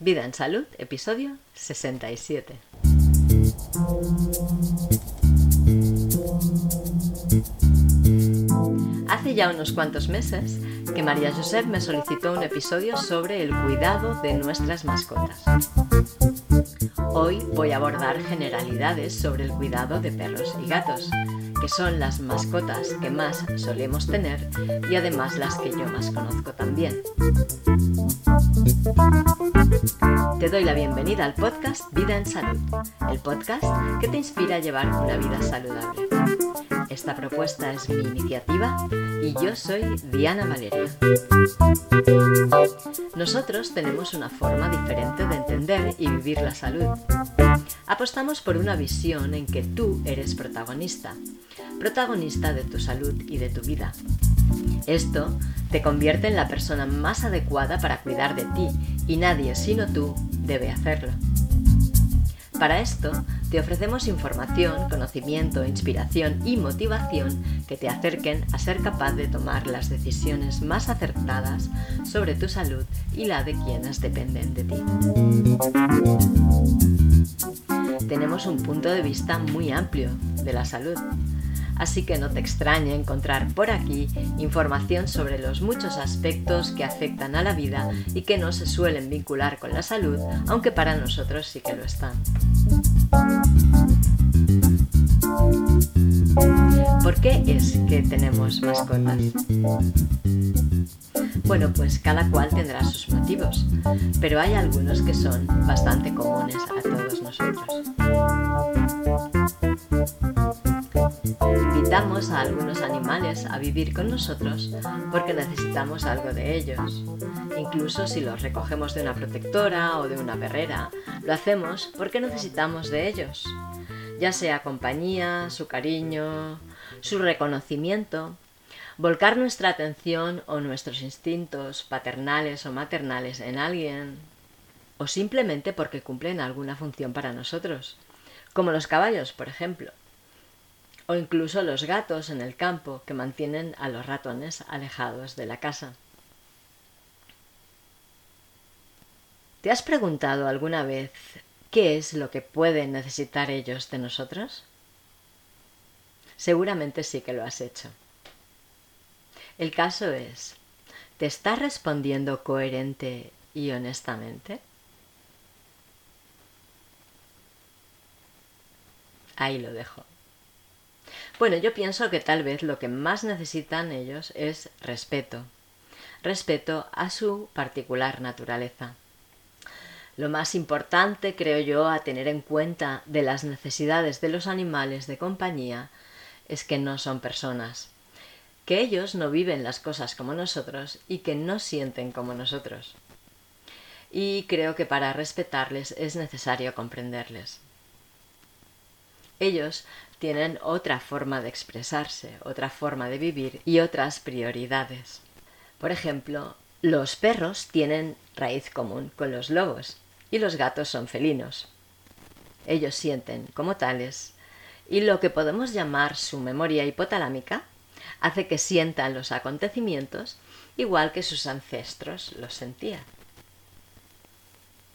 Vida en Salud, episodio 67. Hace ya unos cuantos meses que María Josep me solicitó un episodio sobre el cuidado de nuestras mascotas. Hoy voy a abordar generalidades sobre el cuidado de perros y gatos, que son las mascotas que más solemos tener y además las que yo más conozco también. Te doy la bienvenida al podcast Vida en Salud, el podcast que te inspira a llevar una vida saludable. Esta propuesta es mi iniciativa y yo soy Diana Valeria. Nosotros tenemos una forma diferente de entender y vivir la salud. Apostamos por una visión en que tú eres protagonista, protagonista de tu salud y de tu vida. Esto te convierte en la persona más adecuada para cuidar de ti y nadie sino tú debe hacerlo. Para esto, te ofrecemos información, conocimiento, inspiración y motivación que te acerquen a ser capaz de tomar las decisiones más acertadas sobre tu salud y la de quienes dependen de ti. Tenemos un punto de vista muy amplio de la salud así que no te extrañe encontrar por aquí información sobre los muchos aspectos que afectan a la vida y que no se suelen vincular con la salud, aunque para nosotros sí que lo están. ¿Por qué es que tenemos mascotas? Bueno, pues cada cual tendrá sus motivos, pero hay algunos que son bastante comunes a todos nosotros. A algunos animales a vivir con nosotros porque necesitamos algo de ellos. Incluso si los recogemos de una protectora o de una perrera, lo hacemos porque necesitamos de ellos. Ya sea compañía, su cariño, su reconocimiento, volcar nuestra atención o nuestros instintos paternales o maternales en alguien, o simplemente porque cumplen alguna función para nosotros, como los caballos, por ejemplo o incluso los gatos en el campo que mantienen a los ratones alejados de la casa. ¿Te has preguntado alguna vez qué es lo que pueden necesitar ellos de nosotros? Seguramente sí que lo has hecho. El caso es, ¿te estás respondiendo coherente y honestamente? Ahí lo dejo. Bueno, yo pienso que tal vez lo que más necesitan ellos es respeto. Respeto a su particular naturaleza. Lo más importante, creo yo, a tener en cuenta de las necesidades de los animales de compañía es que no son personas, que ellos no viven las cosas como nosotros y que no sienten como nosotros. Y creo que para respetarles es necesario comprenderles. Ellos tienen otra forma de expresarse, otra forma de vivir y otras prioridades. Por ejemplo, los perros tienen raíz común con los lobos y los gatos son felinos. Ellos sienten como tales y lo que podemos llamar su memoria hipotalámica hace que sientan los acontecimientos igual que sus ancestros los sentían.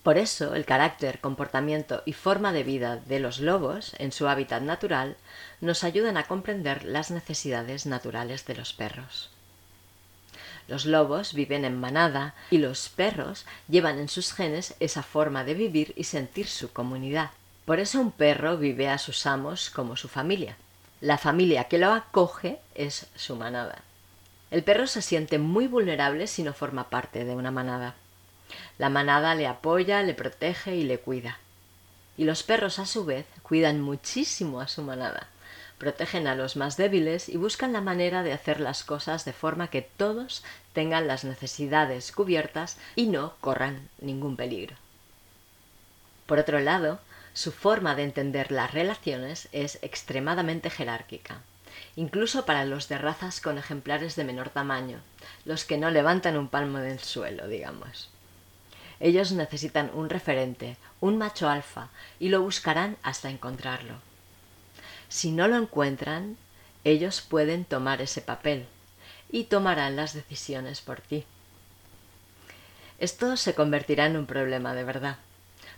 Por eso, el carácter, comportamiento y forma de vida de los lobos en su hábitat natural nos ayudan a comprender las necesidades naturales de los perros. Los lobos viven en manada y los perros llevan en sus genes esa forma de vivir y sentir su comunidad. Por eso un perro vive a sus amos como su familia. La familia que lo acoge es su manada. El perro se siente muy vulnerable si no forma parte de una manada. La manada le apoya, le protege y le cuida. Y los perros, a su vez, cuidan muchísimo a su manada. Protegen a los más débiles y buscan la manera de hacer las cosas de forma que todos tengan las necesidades cubiertas y no corran ningún peligro. Por otro lado, su forma de entender las relaciones es extremadamente jerárquica, incluso para los de razas con ejemplares de menor tamaño, los que no levantan un palmo del suelo, digamos. Ellos necesitan un referente, un macho alfa, y lo buscarán hasta encontrarlo. Si no lo encuentran, ellos pueden tomar ese papel y tomarán las decisiones por ti. Esto se convertirá en un problema de verdad,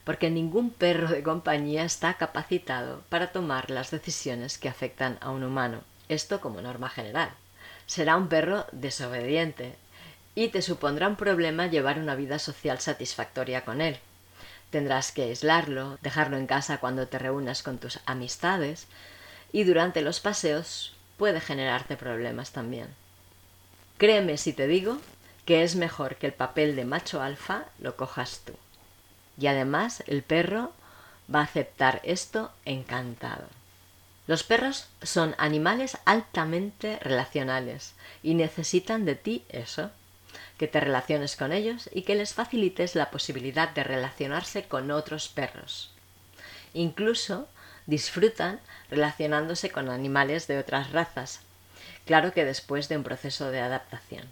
porque ningún perro de compañía está capacitado para tomar las decisiones que afectan a un humano. Esto como norma general. Será un perro desobediente y te supondrá un problema llevar una vida social satisfactoria con él. Tendrás que aislarlo, dejarlo en casa cuando te reúnas con tus amistades y durante los paseos puede generarte problemas también. Créeme si te digo que es mejor que el papel de macho alfa lo cojas tú. Y además el perro va a aceptar esto encantado. Los perros son animales altamente relacionales y necesitan de ti eso, que te relaciones con ellos y que les facilites la posibilidad de relacionarse con otros perros. Incluso disfrutan relacionándose con animales de otras razas, claro que después de un proceso de adaptación.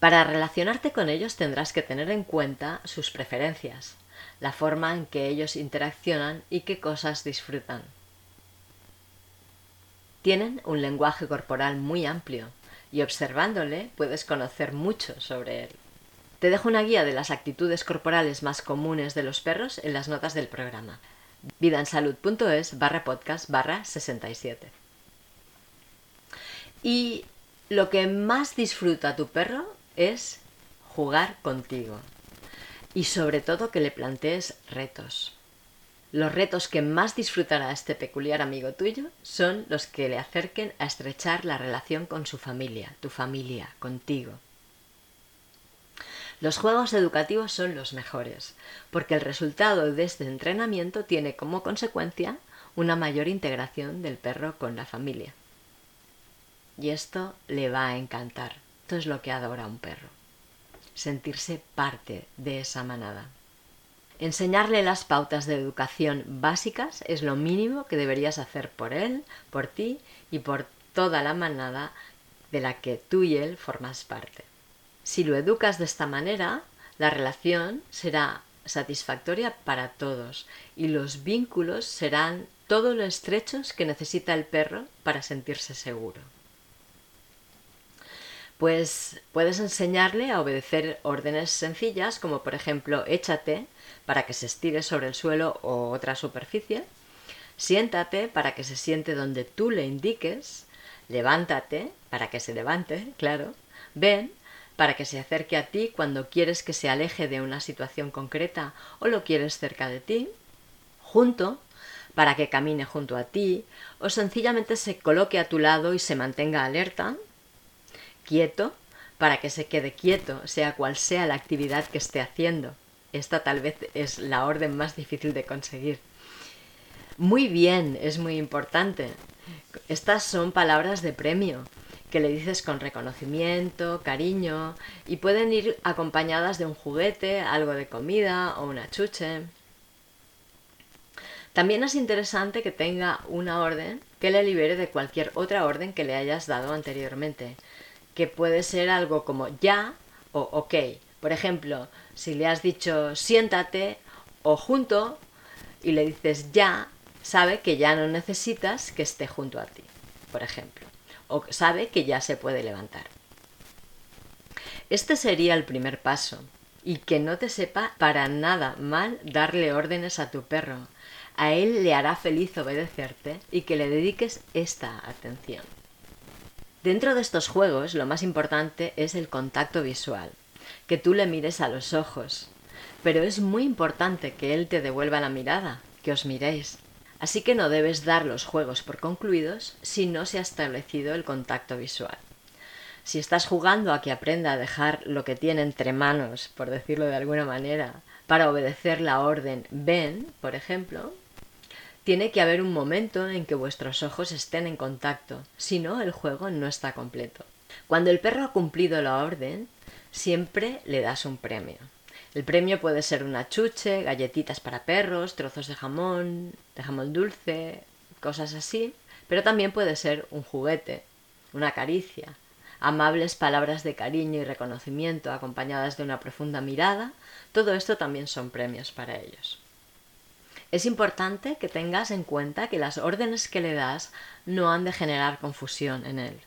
Para relacionarte con ellos tendrás que tener en cuenta sus preferencias, la forma en que ellos interaccionan y qué cosas disfrutan. Tienen un lenguaje corporal muy amplio y observándole puedes conocer mucho sobre él. Te dejo una guía de las actitudes corporales más comunes de los perros en las notas del programa vidansalud.es barra podcast barra 67. Y lo que más disfruta tu perro es jugar contigo. Y sobre todo que le plantees retos. Los retos que más disfrutará este peculiar amigo tuyo son los que le acerquen a estrechar la relación con su familia, tu familia, contigo. Los juegos educativos son los mejores, porque el resultado de este entrenamiento tiene como consecuencia una mayor integración del perro con la familia. Y esto le va a encantar. Esto es lo que adora un perro. Sentirse parte de esa manada. Enseñarle las pautas de educación básicas es lo mínimo que deberías hacer por él, por ti y por toda la manada de la que tú y él formas parte. Si lo educas de esta manera, la relación será satisfactoria para todos y los vínculos serán todo lo estrechos que necesita el perro para sentirse seguro. Pues puedes enseñarle a obedecer órdenes sencillas como por ejemplo échate para que se estire sobre el suelo o otra superficie, siéntate para que se siente donde tú le indiques, levántate para que se levante, claro, ven para que se acerque a ti cuando quieres que se aleje de una situación concreta o lo quieres cerca de ti, junto para que camine junto a ti o sencillamente se coloque a tu lado y se mantenga alerta, quieto para que se quede quieto, sea cual sea la actividad que esté haciendo. Esta tal vez es la orden más difícil de conseguir. Muy bien, es muy importante. Estas son palabras de premio que le dices con reconocimiento, cariño, y pueden ir acompañadas de un juguete, algo de comida o una chuche. También es interesante que tenga una orden que le libere de cualquier otra orden que le hayas dado anteriormente, que puede ser algo como ya o ok. Por ejemplo, si le has dicho siéntate o junto y le dices ya, sabe que ya no necesitas que esté junto a ti, por ejemplo o sabe que ya se puede levantar. Este sería el primer paso, y que no te sepa para nada mal darle órdenes a tu perro. A él le hará feliz obedecerte y que le dediques esta atención. Dentro de estos juegos lo más importante es el contacto visual, que tú le mires a los ojos, pero es muy importante que él te devuelva la mirada, que os miréis. Así que no debes dar los juegos por concluidos si no se ha establecido el contacto visual. Si estás jugando a que aprenda a dejar lo que tiene entre manos, por decirlo de alguna manera, para obedecer la orden ven, por ejemplo, tiene que haber un momento en que vuestros ojos estén en contacto, si no el juego no está completo. Cuando el perro ha cumplido la orden, siempre le das un premio. El premio puede ser una chuche, galletitas para perros, trozos de jamón, de jamón dulce, cosas así, pero también puede ser un juguete, una caricia, amables palabras de cariño y reconocimiento acompañadas de una profunda mirada, todo esto también son premios para ellos. Es importante que tengas en cuenta que las órdenes que le das no han de generar confusión en él.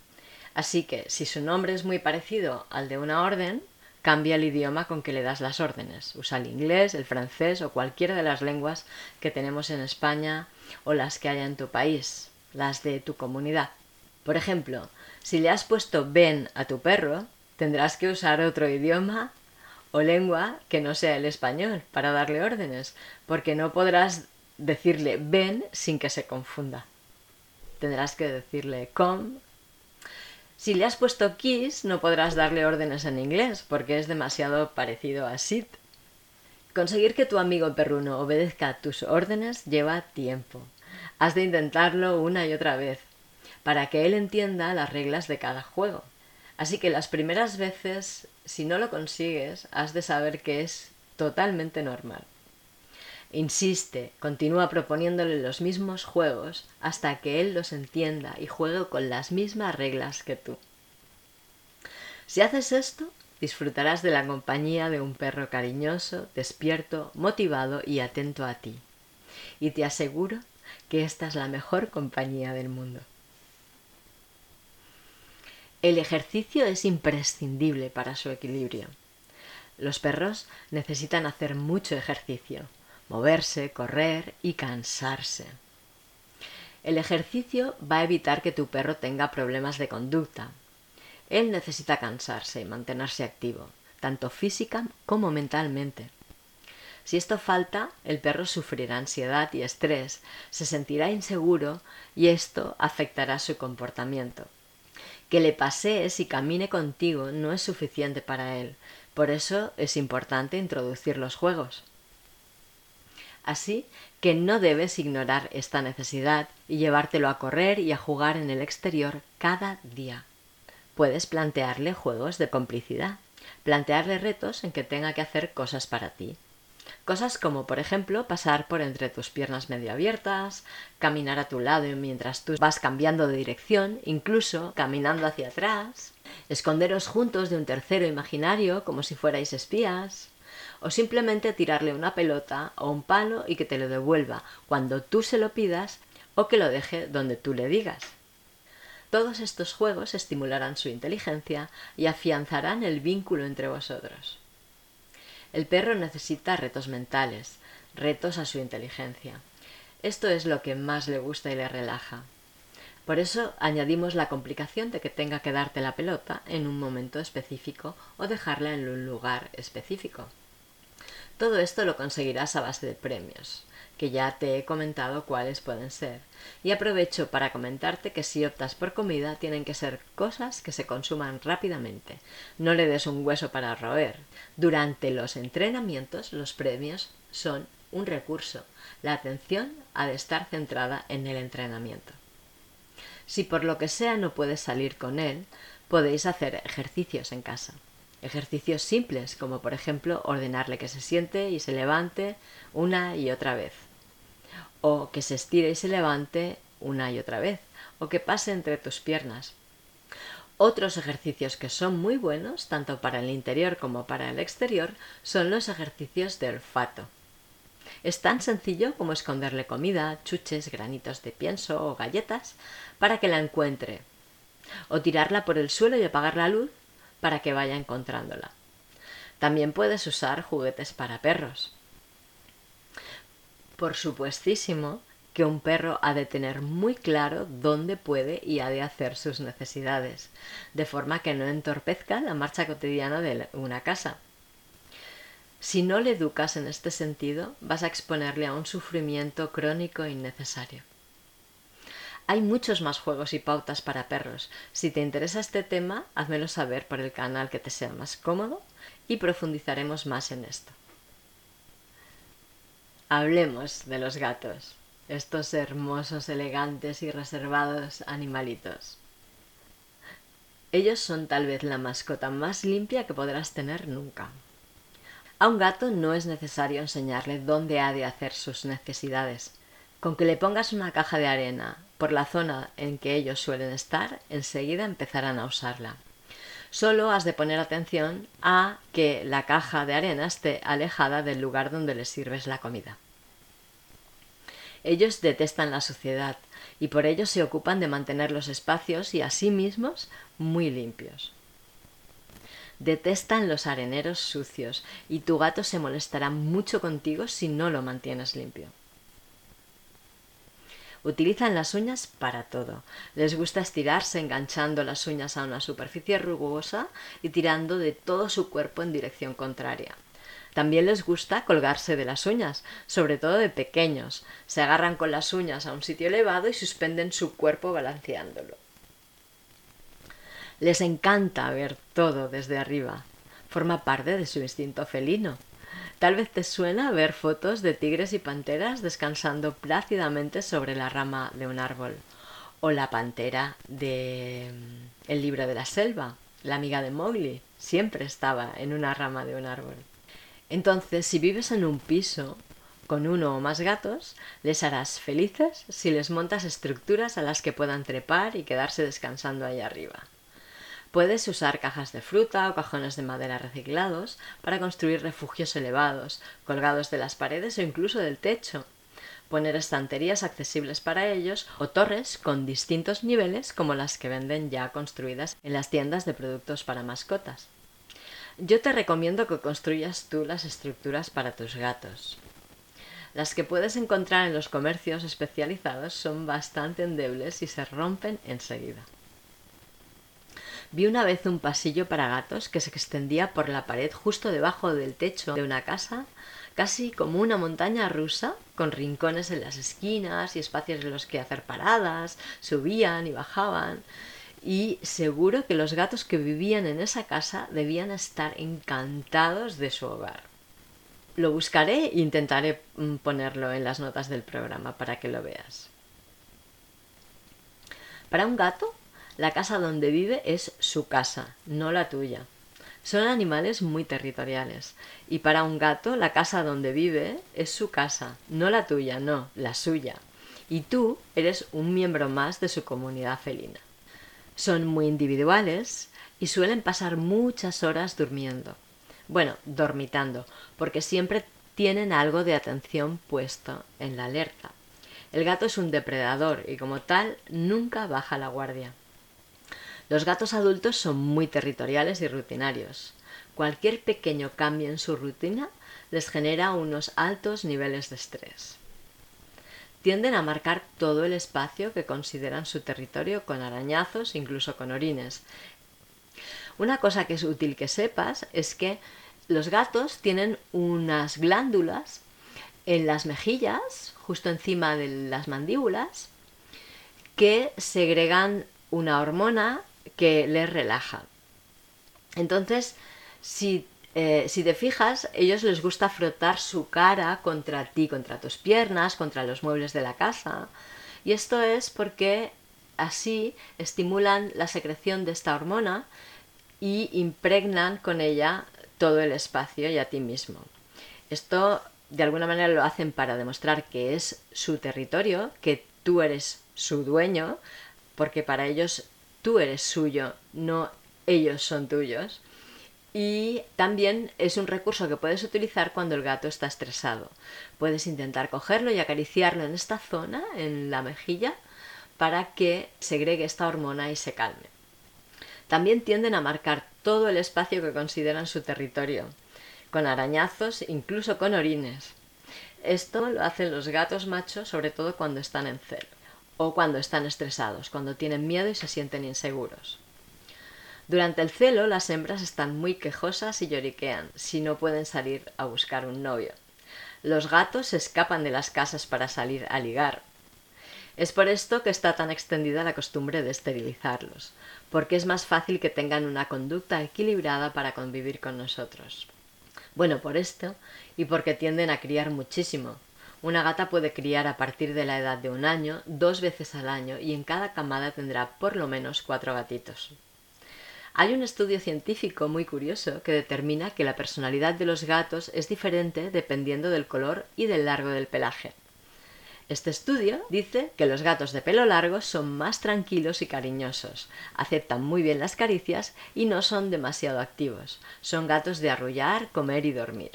Así que si su nombre es muy parecido al de una orden, cambia el idioma con que le das las órdenes. Usa el inglés, el francés o cualquiera de las lenguas que tenemos en España o las que haya en tu país, las de tu comunidad. Por ejemplo, si le has puesto ven a tu perro, tendrás que usar otro idioma o lengua que no sea el español para darle órdenes, porque no podrás decirle ven sin que se confunda. Tendrás que decirle come. Si le has puesto kiss, no podrás darle órdenes en inglés, porque es demasiado parecido a sit. Conseguir que tu amigo perruno obedezca tus órdenes lleva tiempo. Has de intentarlo una y otra vez, para que él entienda las reglas de cada juego. Así que las primeras veces, si no lo consigues, has de saber que es totalmente normal. Insiste, continúa proponiéndole los mismos juegos hasta que él los entienda y juegue con las mismas reglas que tú. Si haces esto, disfrutarás de la compañía de un perro cariñoso, despierto, motivado y atento a ti. Y te aseguro que esta es la mejor compañía del mundo. El ejercicio es imprescindible para su equilibrio. Los perros necesitan hacer mucho ejercicio, moverse, correr y cansarse. El ejercicio va a evitar que tu perro tenga problemas de conducta. Él necesita cansarse y mantenerse activo, tanto física como mentalmente. Si esto falta, el perro sufrirá ansiedad y estrés, se sentirá inseguro y esto afectará su comportamiento. Que le pasees y camine contigo no es suficiente para él, por eso es importante introducir los juegos. Así que no debes ignorar esta necesidad y llevártelo a correr y a jugar en el exterior cada día. Puedes plantearle juegos de complicidad, plantearle retos en que tenga que hacer cosas para ti. Cosas como, por ejemplo, pasar por entre tus piernas medio abiertas, caminar a tu lado mientras tú vas cambiando de dirección, incluso caminando hacia atrás, esconderos juntos de un tercero imaginario como si fuerais espías, o simplemente tirarle una pelota o un palo y que te lo devuelva cuando tú se lo pidas o que lo deje donde tú le digas. Todos estos juegos estimularán su inteligencia y afianzarán el vínculo entre vosotros. El perro necesita retos mentales, retos a su inteligencia. Esto es lo que más le gusta y le relaja. Por eso añadimos la complicación de que tenga que darte la pelota en un momento específico o dejarla en un lugar específico. Todo esto lo conseguirás a base de premios, que ya te he comentado cuáles pueden ser. Y aprovecho para comentarte que si optas por comida tienen que ser cosas que se consuman rápidamente. No le des un hueso para roer. Durante los entrenamientos los premios son un recurso. La atención ha de estar centrada en el entrenamiento. Si por lo que sea no puedes salir con él, podéis hacer ejercicios en casa. Ejercicios simples, como por ejemplo ordenarle que se siente y se levante una y otra vez. O que se estire y se levante una y otra vez. O que pase entre tus piernas. Otros ejercicios que son muy buenos, tanto para el interior como para el exterior, son los ejercicios de olfato. Es tan sencillo como esconderle comida, chuches, granitos de pienso o galletas para que la encuentre. O tirarla por el suelo y apagar la luz para que vaya encontrándola. También puedes usar juguetes para perros. Por supuestísimo que un perro ha de tener muy claro dónde puede y ha de hacer sus necesidades, de forma que no entorpezca la marcha cotidiana de una casa. Si no le educas en este sentido, vas a exponerle a un sufrimiento crónico innecesario. Hay muchos más juegos y pautas para perros. Si te interesa este tema, házmelo saber por el canal que te sea más cómodo y profundizaremos más en esto. Hablemos de los gatos, estos hermosos, elegantes y reservados animalitos. Ellos son tal vez la mascota más limpia que podrás tener nunca. A un gato no es necesario enseñarle dónde ha de hacer sus necesidades. Con que le pongas una caja de arena por la zona en que ellos suelen estar, enseguida empezarán a usarla. Solo has de poner atención a que la caja de arena esté alejada del lugar donde les sirves la comida. Ellos detestan la suciedad y por ello se ocupan de mantener los espacios y a sí mismos muy limpios. Detestan los areneros sucios y tu gato se molestará mucho contigo si no lo mantienes limpio. Utilizan las uñas para todo. Les gusta estirarse enganchando las uñas a una superficie rugosa y tirando de todo su cuerpo en dirección contraria. También les gusta colgarse de las uñas, sobre todo de pequeños. Se agarran con las uñas a un sitio elevado y suspenden su cuerpo balanceándolo. Les encanta ver todo desde arriba. Forma parte de su instinto felino. Tal vez te suena ver fotos de tigres y panteras descansando plácidamente sobre la rama de un árbol. O la pantera de mm, El libro de la selva, la amiga de Mowgli, siempre estaba en una rama de un árbol. Entonces, si vives en un piso con uno o más gatos, les harás felices si les montas estructuras a las que puedan trepar y quedarse descansando ahí arriba. Puedes usar cajas de fruta o cajones de madera reciclados para construir refugios elevados, colgados de las paredes o incluso del techo. Poner estanterías accesibles para ellos o torres con distintos niveles como las que venden ya construidas en las tiendas de productos para mascotas. Yo te recomiendo que construyas tú las estructuras para tus gatos. Las que puedes encontrar en los comercios especializados son bastante endebles y se rompen enseguida. Vi una vez un pasillo para gatos que se extendía por la pared justo debajo del techo de una casa, casi como una montaña rusa, con rincones en las esquinas y espacios en los que hacer paradas, subían y bajaban. Y seguro que los gatos que vivían en esa casa debían estar encantados de su hogar. Lo buscaré e intentaré mm, ponerlo en las notas del programa para que lo veas. Para un gato, la casa donde vive es su casa, no la tuya. Son animales muy territoriales y para un gato la casa donde vive es su casa, no la tuya, no, la suya. Y tú eres un miembro más de su comunidad felina. Son muy individuales y suelen pasar muchas horas durmiendo. Bueno, dormitando, porque siempre tienen algo de atención puesto en la alerta. El gato es un depredador y como tal nunca baja la guardia. Los gatos adultos son muy territoriales y rutinarios. Cualquier pequeño cambio en su rutina les genera unos altos niveles de estrés. Tienden a marcar todo el espacio que consideran su territorio con arañazos, incluso con orines. Una cosa que es útil que sepas es que los gatos tienen unas glándulas en las mejillas, justo encima de las mandíbulas, que segregan una hormona que les relaja. Entonces, si, eh, si te fijas, ellos les gusta frotar su cara contra ti, contra tus piernas, contra los muebles de la casa. Y esto es porque así estimulan la secreción de esta hormona y impregnan con ella todo el espacio y a ti mismo. Esto de alguna manera lo hacen para demostrar que es su territorio, que tú eres su dueño, porque para ellos tú eres suyo, no ellos son tuyos. Y también es un recurso que puedes utilizar cuando el gato está estresado. Puedes intentar cogerlo y acariciarlo en esta zona, en la mejilla, para que segregue esta hormona y se calme. También tienden a marcar todo el espacio que consideran su territorio, con arañazos, incluso con orines. Esto lo hacen los gatos machos, sobre todo cuando están en celo o cuando están estresados, cuando tienen miedo y se sienten inseguros. Durante el celo las hembras están muy quejosas y lloriquean si no pueden salir a buscar un novio. Los gatos se escapan de las casas para salir a ligar. Es por esto que está tan extendida la costumbre de esterilizarlos, porque es más fácil que tengan una conducta equilibrada para convivir con nosotros. Bueno, por esto y porque tienden a criar muchísimo, una gata puede criar a partir de la edad de un año dos veces al año y en cada camada tendrá por lo menos cuatro gatitos. Hay un estudio científico muy curioso que determina que la personalidad de los gatos es diferente dependiendo del color y del largo del pelaje. Este estudio dice que los gatos de pelo largo son más tranquilos y cariñosos, aceptan muy bien las caricias y no son demasiado activos. Son gatos de arrullar, comer y dormir.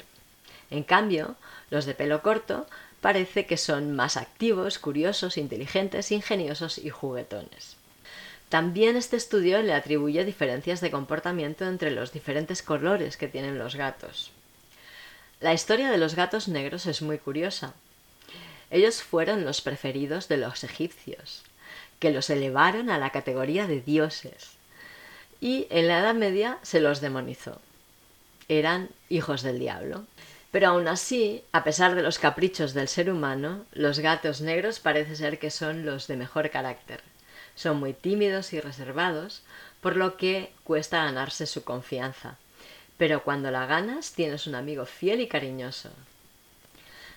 En cambio, los de pelo corto parece que son más activos, curiosos, inteligentes, ingeniosos y juguetones. También este estudio le atribuye diferencias de comportamiento entre los diferentes colores que tienen los gatos. La historia de los gatos negros es muy curiosa. Ellos fueron los preferidos de los egipcios, que los elevaron a la categoría de dioses. Y en la Edad Media se los demonizó. Eran hijos del diablo. Pero aún así, a pesar de los caprichos del ser humano, los gatos negros parece ser que son los de mejor carácter. Son muy tímidos y reservados, por lo que cuesta ganarse su confianza. Pero cuando la ganas, tienes un amigo fiel y cariñoso.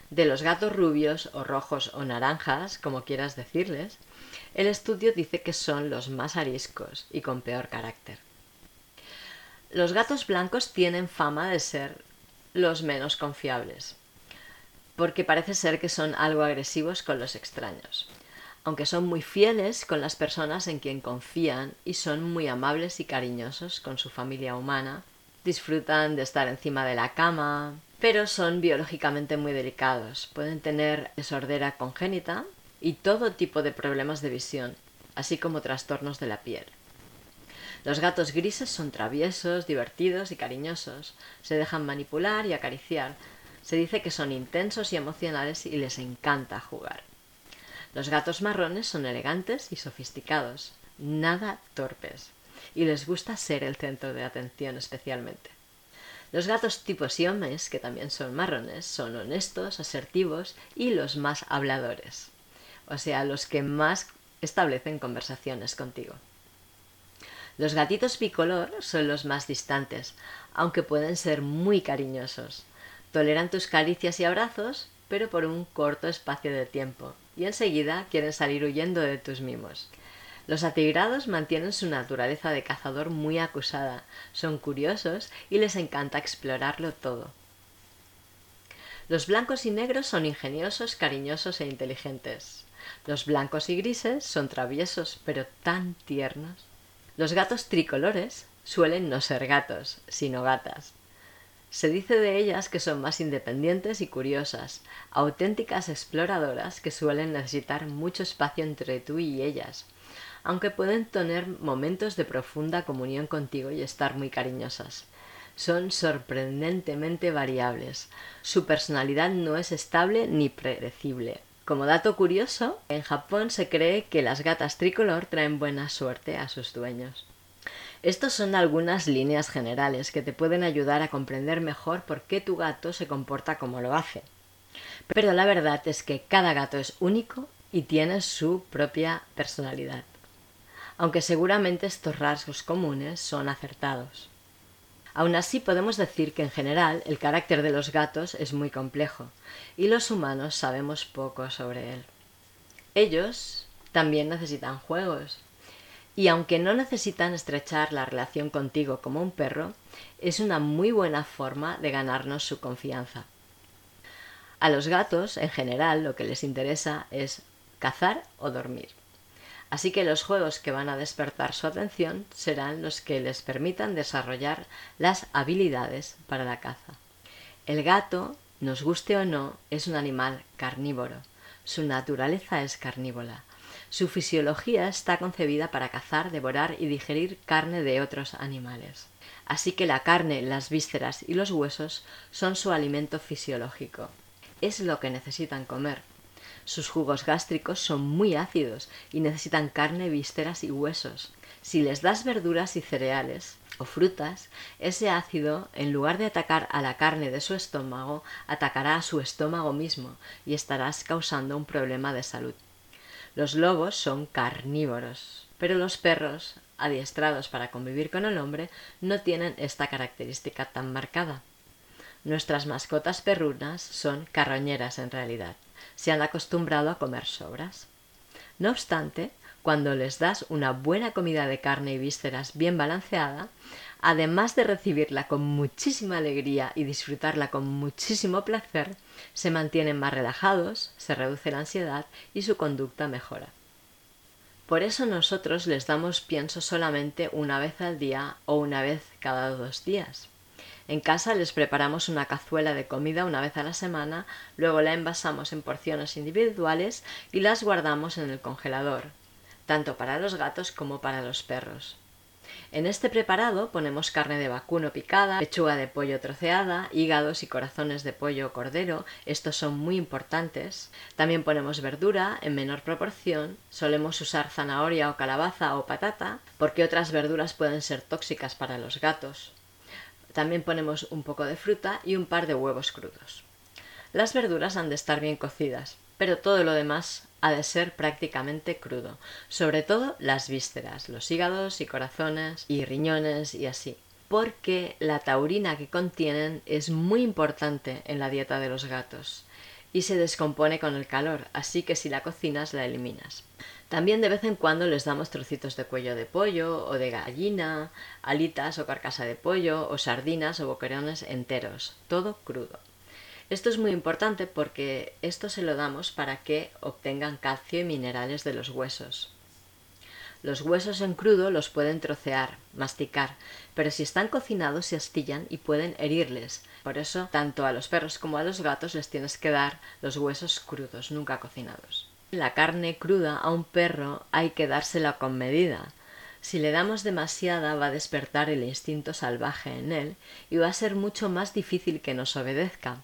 De los gatos rubios o rojos o naranjas, como quieras decirles, el estudio dice que son los más ariscos y con peor carácter. Los gatos blancos tienen fama de ser los menos confiables, porque parece ser que son algo agresivos con los extraños, aunque son muy fieles con las personas en quien confían y son muy amables y cariñosos con su familia humana, disfrutan de estar encima de la cama, pero son biológicamente muy delicados, pueden tener desordera congénita y todo tipo de problemas de visión, así como trastornos de la piel. Los gatos grises son traviesos, divertidos y cariñosos. Se dejan manipular y acariciar. Se dice que son intensos y emocionales y les encanta jugar. Los gatos marrones son elegantes y sofisticados, nada torpes, y les gusta ser el centro de atención especialmente. Los gatos tipo Siames, que también son marrones, son honestos, asertivos y los más habladores, o sea, los que más establecen conversaciones contigo. Los gatitos bicolor son los más distantes, aunque pueden ser muy cariñosos. Toleran tus caricias y abrazos, pero por un corto espacio de tiempo, y enseguida quieren salir huyendo de tus mimos. Los atigrados mantienen su naturaleza de cazador muy acusada, son curiosos y les encanta explorarlo todo. Los blancos y negros son ingeniosos, cariñosos e inteligentes. Los blancos y grises son traviesos, pero tan tiernos. Los gatos tricolores suelen no ser gatos, sino gatas. Se dice de ellas que son más independientes y curiosas, auténticas exploradoras que suelen necesitar mucho espacio entre tú y ellas, aunque pueden tener momentos de profunda comunión contigo y estar muy cariñosas. Son sorprendentemente variables. Su personalidad no es estable ni predecible. Como dato curioso, en Japón se cree que las gatas tricolor traen buena suerte a sus dueños. Estos son algunas líneas generales que te pueden ayudar a comprender mejor por qué tu gato se comporta como lo hace. Pero la verdad es que cada gato es único y tiene su propia personalidad, aunque seguramente estos rasgos comunes son acertados. Aún así podemos decir que en general el carácter de los gatos es muy complejo y los humanos sabemos poco sobre él. Ellos también necesitan juegos y aunque no necesitan estrechar la relación contigo como un perro, es una muy buena forma de ganarnos su confianza. A los gatos, en general, lo que les interesa es cazar o dormir. Así que los juegos que van a despertar su atención serán los que les permitan desarrollar las habilidades para la caza. El gato, nos guste o no, es un animal carnívoro. Su naturaleza es carnívora. Su fisiología está concebida para cazar, devorar y digerir carne de otros animales. Así que la carne, las vísceras y los huesos son su alimento fisiológico. Es lo que necesitan comer. Sus jugos gástricos son muy ácidos y necesitan carne, vísceras y huesos. Si les das verduras y cereales o frutas, ese ácido, en lugar de atacar a la carne de su estómago, atacará a su estómago mismo y estarás causando un problema de salud. Los lobos son carnívoros, pero los perros, adiestrados para convivir con el hombre, no tienen esta característica tan marcada. Nuestras mascotas perrunas son carroñeras en realidad se han acostumbrado a comer sobras. No obstante, cuando les das una buena comida de carne y vísceras bien balanceada, además de recibirla con muchísima alegría y disfrutarla con muchísimo placer, se mantienen más relajados, se reduce la ansiedad y su conducta mejora. Por eso nosotros les damos pienso solamente una vez al día o una vez cada dos días. En casa les preparamos una cazuela de comida una vez a la semana, luego la envasamos en porciones individuales y las guardamos en el congelador. tanto para los gatos como para los perros. En este preparado ponemos carne de vacuno picada, pechuga de pollo troceada, hígados y corazones de pollo o cordero, estos son muy importantes. También ponemos verdura en menor proporción, solemos usar zanahoria o calabaza o patata, porque otras verduras pueden ser tóxicas para los gatos. También ponemos un poco de fruta y un par de huevos crudos. Las verduras han de estar bien cocidas, pero todo lo demás ha de ser prácticamente crudo, sobre todo las vísceras, los hígados y corazones y riñones y así, porque la taurina que contienen es muy importante en la dieta de los gatos y se descompone con el calor, así que si la cocinas la eliminas. También de vez en cuando les damos trocitos de cuello de pollo o de gallina, alitas o carcasa de pollo o sardinas o boquerones enteros, todo crudo. Esto es muy importante porque esto se lo damos para que obtengan calcio y minerales de los huesos. Los huesos en crudo los pueden trocear, masticar, pero si están cocinados se astillan y pueden herirles. Por eso, tanto a los perros como a los gatos les tienes que dar los huesos crudos, nunca cocinados. La carne cruda a un perro hay que dársela con medida. Si le damos demasiada va a despertar el instinto salvaje en él y va a ser mucho más difícil que nos obedezca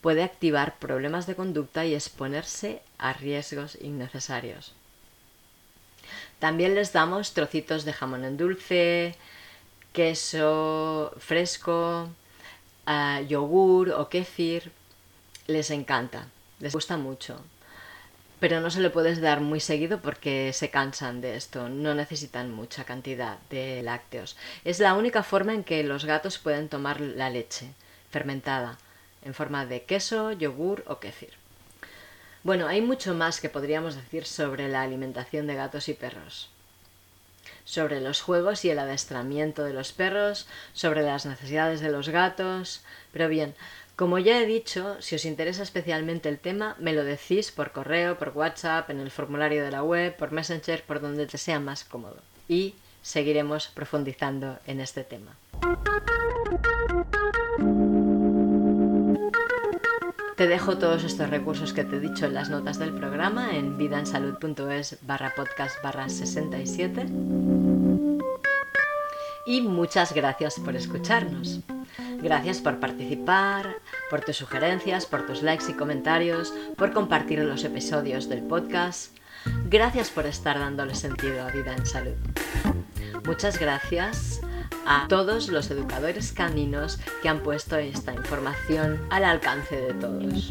puede activar problemas de conducta y exponerse a riesgos innecesarios. También les damos trocitos de jamón en dulce, queso fresco, eh, yogur o kéfir. Les encanta, les gusta mucho. Pero no se lo puedes dar muy seguido porque se cansan de esto, no necesitan mucha cantidad de lácteos. Es la única forma en que los gatos pueden tomar la leche fermentada en forma de queso, yogur o kéfir. Bueno, hay mucho más que podríamos decir sobre la alimentación de gatos y perros. Sobre los juegos y el adestramiento de los perros, sobre las necesidades de los gatos. Pero bien, como ya he dicho, si os interesa especialmente el tema, me lo decís por correo, por WhatsApp, en el formulario de la web, por Messenger, por donde te sea más cómodo. Y seguiremos profundizando en este tema. Te dejo todos estos recursos que te he dicho en las notas del programa en vidaensalud.es barra podcast barra 67. Y muchas gracias por escucharnos. Gracias por participar, por tus sugerencias, por tus likes y comentarios, por compartir los episodios del podcast. Gracias por estar dándole sentido a Vida en Salud. Muchas gracias a todos los educadores caninos que han puesto esta información al alcance de todos.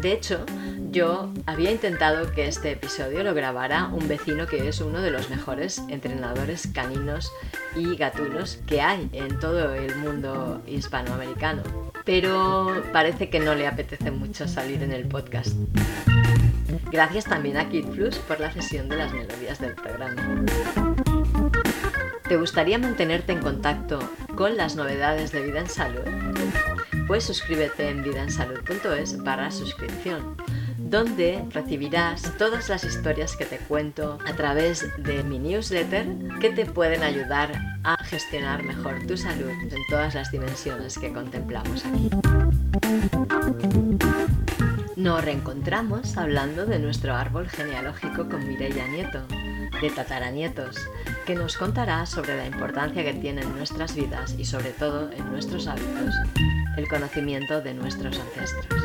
De hecho, yo había intentado que este episodio lo grabara un vecino que es uno de los mejores entrenadores caninos y gatunos que hay en todo el mundo hispanoamericano. Pero parece que no le apetece mucho salir en el podcast. Gracias también a Kid Plus por la cesión de las melodías del programa. ¿Te gustaría mantenerte en contacto con las novedades de Vida en Salud? Pues suscríbete en vidaensalud.es barra suscripción, donde recibirás todas las historias que te cuento a través de mi newsletter que te pueden ayudar a gestionar mejor tu salud en todas las dimensiones que contemplamos aquí. Nos reencontramos hablando de nuestro árbol genealógico con Mireia Nieto, de tataranietos, que nos contará sobre la importancia que tiene en nuestras vidas y sobre todo en nuestros hábitos el conocimiento de nuestros ancestros.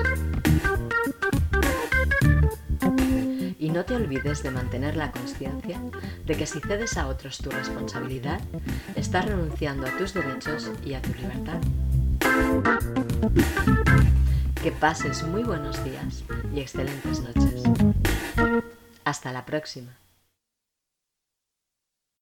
Y no te olvides de mantener la conciencia de que si cedes a otros tu responsabilidad, estás renunciando a tus derechos y a tu libertad. Que pases muy buenos días y excelentes noches. Hasta la próxima.